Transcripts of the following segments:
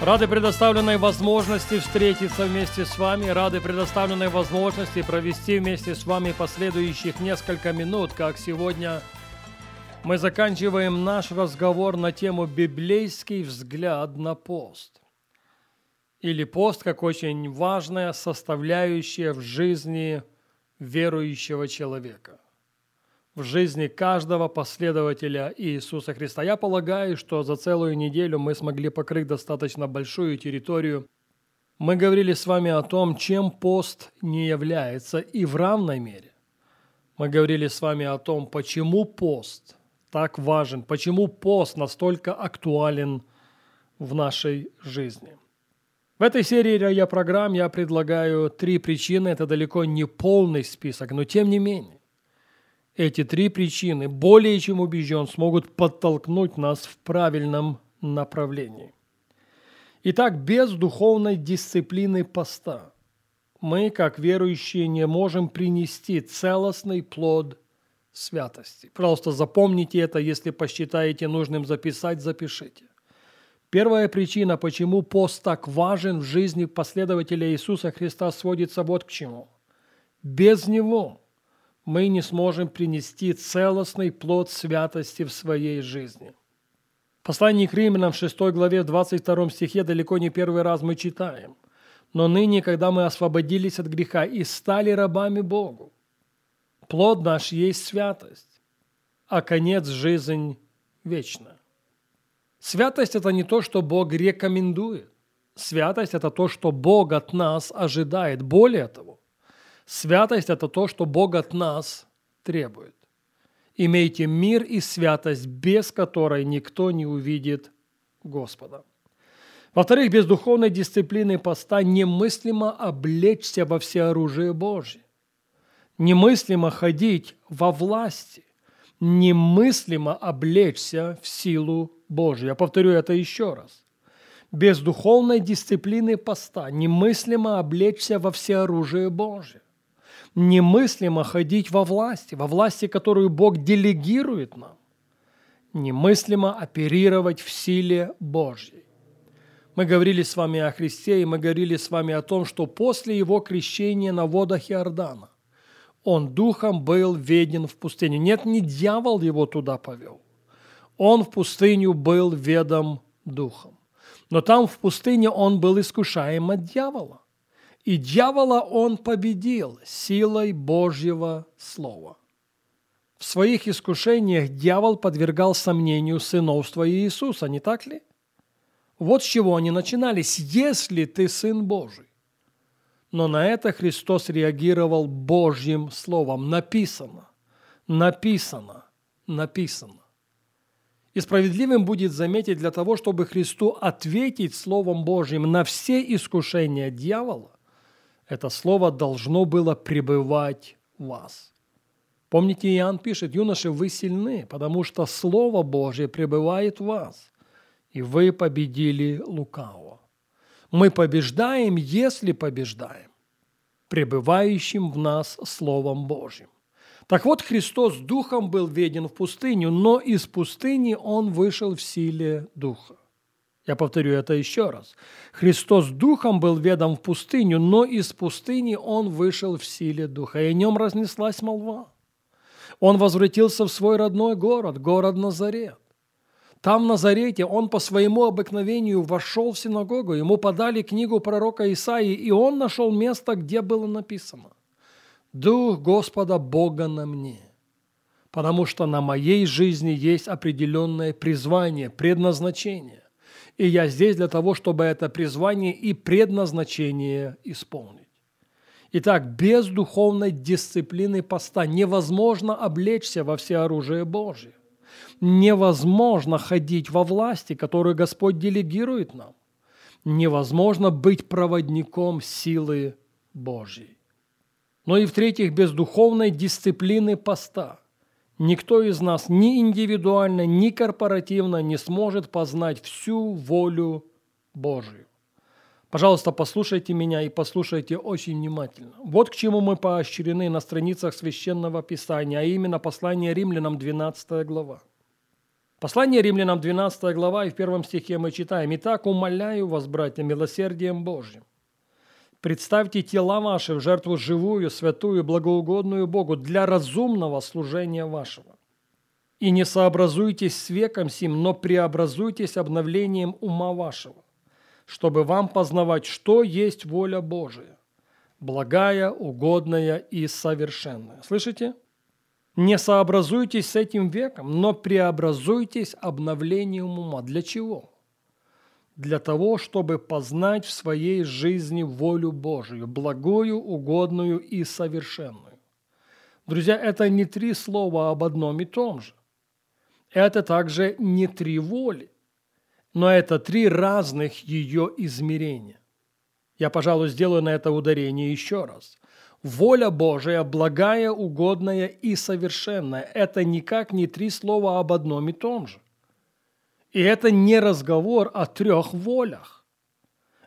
Рады предоставленной возможности встретиться вместе с вами, рады предоставленной возможности провести вместе с вами последующих несколько минут, как сегодня мы заканчиваем наш разговор на тему «Библейский взгляд на пост». Или пост как очень важная составляющая в жизни верующего человека – в жизни каждого последователя Иисуса Христа. Я полагаю, что за целую неделю мы смогли покрыть достаточно большую территорию. Мы говорили с вами о том, чем пост не является, и в равной мере. Мы говорили с вами о том, почему пост так важен, почему пост настолько актуален в нашей жизни. В этой серии я программ я предлагаю три причины. Это далеко не полный список, но тем не менее. Эти три причины, более чем убежден, смогут подтолкнуть нас в правильном направлении. Итак, без духовной дисциплины поста мы, как верующие, не можем принести целостный плод святости. Просто запомните это, если посчитаете нужным записать, запишите. Первая причина, почему пост так важен в жизни последователя Иисуса Христа, сводится вот к чему. Без него мы не сможем принести целостный плод святости в своей жизни. Послание к римлянам в 6 главе 22 стихе далеко не первый раз мы читаем. «Но ныне, когда мы освободились от греха и стали рабами Богу, плод наш есть святость, а конец – жизнь вечная». Святость – это не то, что Бог рекомендует. Святость – это то, что Бог от нас ожидает. Более того, Святость – это то, что Бог от нас требует. Имейте мир и святость, без которой никто не увидит Господа. Во-вторых, без духовной дисциплины поста немыслимо облечься во всеоружие Божье. Немыслимо ходить во власти. Немыслимо облечься в силу Божью. Я повторю это еще раз. Без духовной дисциплины поста немыслимо облечься во всеоружие Божье немыслимо ходить во власти, во власти, которую Бог делегирует нам. Немыслимо оперировать в силе Божьей. Мы говорили с вами о Христе, и мы говорили с вами о том, что после Его крещения на водах Иордана Он духом был веден в пустыню. Нет, не дьявол его туда повел. Он в пустыню был ведом духом. Но там в пустыне он был искушаем от дьявола. И дьявола он победил силой Божьего Слова. В своих искушениях дьявол подвергал сомнению сыновства Иисуса, не так ли? Вот с чего они начинались. «Если ты Сын Божий». Но на это Христос реагировал Божьим Словом. Написано, написано, написано. И справедливым будет заметить для того, чтобы Христу ответить Словом Божьим на все искушения дьявола, это слово должно было пребывать в вас. Помните, Иоанн пишет, юноши, вы сильны, потому что Слово Божье пребывает в вас, и вы победили лукавого. Мы побеждаем, если побеждаем, пребывающим в нас Словом Божьим. Так вот, Христос Духом был веден в пустыню, но из пустыни Он вышел в силе Духа. Я повторю это еще раз. Христос духом был ведом в пустыню, но из пустыни он вышел в силе духа, и о нем разнеслась молва. Он возвратился в свой родной город, город Назарет. Там, в Назарете, он по своему обыкновению вошел в синагогу, ему подали книгу пророка Исаии, и он нашел место, где было написано «Дух Господа Бога на мне» потому что на моей жизни есть определенное призвание, предназначение. И я здесь для того, чтобы это призвание и предназначение исполнить. Итак, без духовной дисциплины поста невозможно облечься во все оружие Божие. Невозможно ходить во власти, которую Господь делегирует нам. невозможно быть проводником силы Божьей. Но и в-третьих, без духовной дисциплины поста никто из нас ни индивидуально, ни корпоративно не сможет познать всю волю Божию. Пожалуйста, послушайте меня и послушайте очень внимательно. Вот к чему мы поощрены на страницах Священного Писания, а именно послание римлянам 12 глава. Послание римлянам 12 глава и в первом стихе мы читаем «Итак, умоляю вас, братья, милосердием Божьим, представьте тела ваши в жертву живую, святую, благоугодную Богу для разумного служения вашего. И не сообразуйтесь с веком сим, но преобразуйтесь обновлением ума вашего, чтобы вам познавать, что есть воля Божия, благая, угодная и совершенная. Слышите? Не сообразуйтесь с этим веком, но преобразуйтесь обновлением ума. Для чего? Для того, чтобы познать в своей жизни волю Божию, благую, угодную и совершенную. Друзья, это не три слова об одном и том же. Это также не три воли но это три разных ее измерения. Я, пожалуй, сделаю на это ударение еще раз. Воля Божия, благая, угодная и совершенная – это никак не три слова об одном и том же. И это не разговор о трех волях.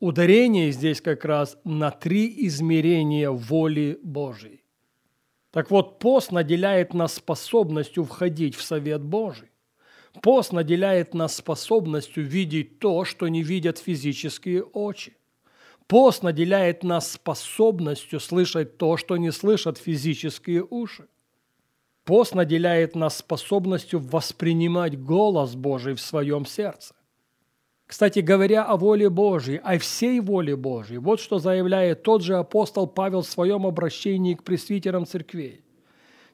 Ударение здесь как раз на три измерения воли Божией. Так вот, пост наделяет нас способностью входить в совет Божий. Пост наделяет нас способностью видеть то, что не видят физические очи. Пост наделяет нас способностью слышать то, что не слышат физические уши. Пост наделяет нас способностью воспринимать голос Божий в своем сердце. Кстати, говоря о воле Божьей, о всей воле Божьей, вот что заявляет тот же апостол Павел в своем обращении к пресвитерам церквей.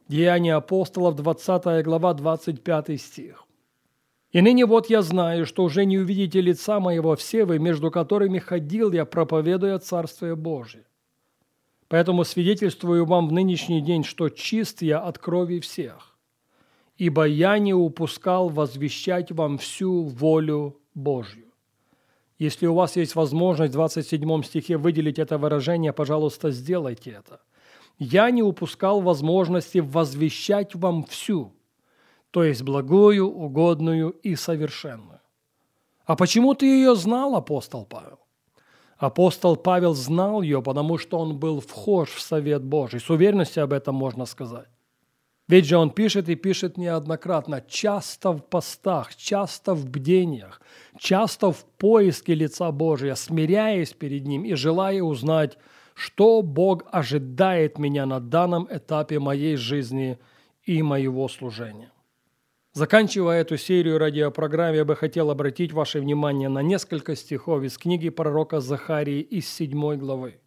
Деяния апостолов, 20 глава, 25 стих. И ныне вот я знаю, что уже не увидите лица моего все вы, между которыми ходил я, проповедуя Царствие Божие. Поэтому свидетельствую вам в нынешний день, что чист я от крови всех, ибо я не упускал возвещать вам всю волю Божью. Если у вас есть возможность в 27 стихе выделить это выражение, пожалуйста, сделайте это. Я не упускал возможности возвещать вам всю то есть благую, угодную и совершенную. А почему ты ее знал, апостол Павел? Апостол Павел знал ее, потому что он был вхож в совет Божий. С уверенностью об этом можно сказать. Ведь же он пишет и пишет неоднократно, часто в постах, часто в бдениях, часто в поиске лица Божия, смиряясь перед Ним и желая узнать, что Бог ожидает меня на данном этапе моей жизни и моего служения. Заканчивая эту серию радиопрограмм, я бы хотел обратить ваше внимание на несколько стихов из книги пророка Захарии из 7 главы.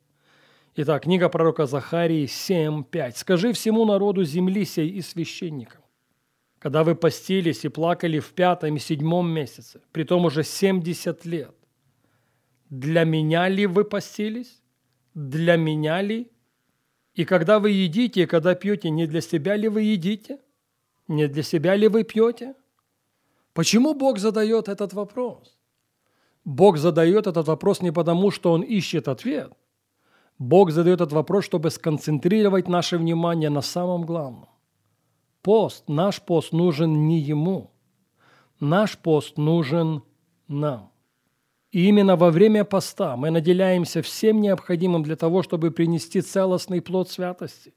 Итак, книга пророка Захарии 7.5. «Скажи всему народу земли сей и священникам, когда вы постились и плакали в пятом и седьмом месяце, при том уже 70 лет, для меня ли вы постились? Для меня ли? И когда вы едите, и когда пьете, не для себя ли вы едите?» Не для себя ли вы пьете? Почему Бог задает этот вопрос? Бог задает этот вопрос не потому, что Он ищет ответ. Бог задает этот вопрос, чтобы сконцентрировать наше внимание на самом главном. Пост, наш пост нужен не Ему. Наш пост нужен нам. И именно во время поста мы наделяемся всем необходимым для того, чтобы принести целостный плод святости.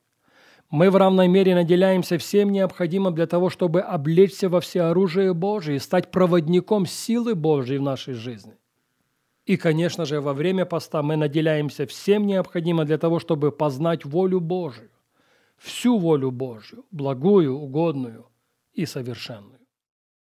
Мы в равной мере наделяемся всем необходимым для того, чтобы облечься во всеоружие Божие и стать проводником силы Божьей в нашей жизни. И, конечно же, во время поста мы наделяемся всем необходимым для того, чтобы познать волю Божию, всю волю Божью, благую, угодную и совершенную.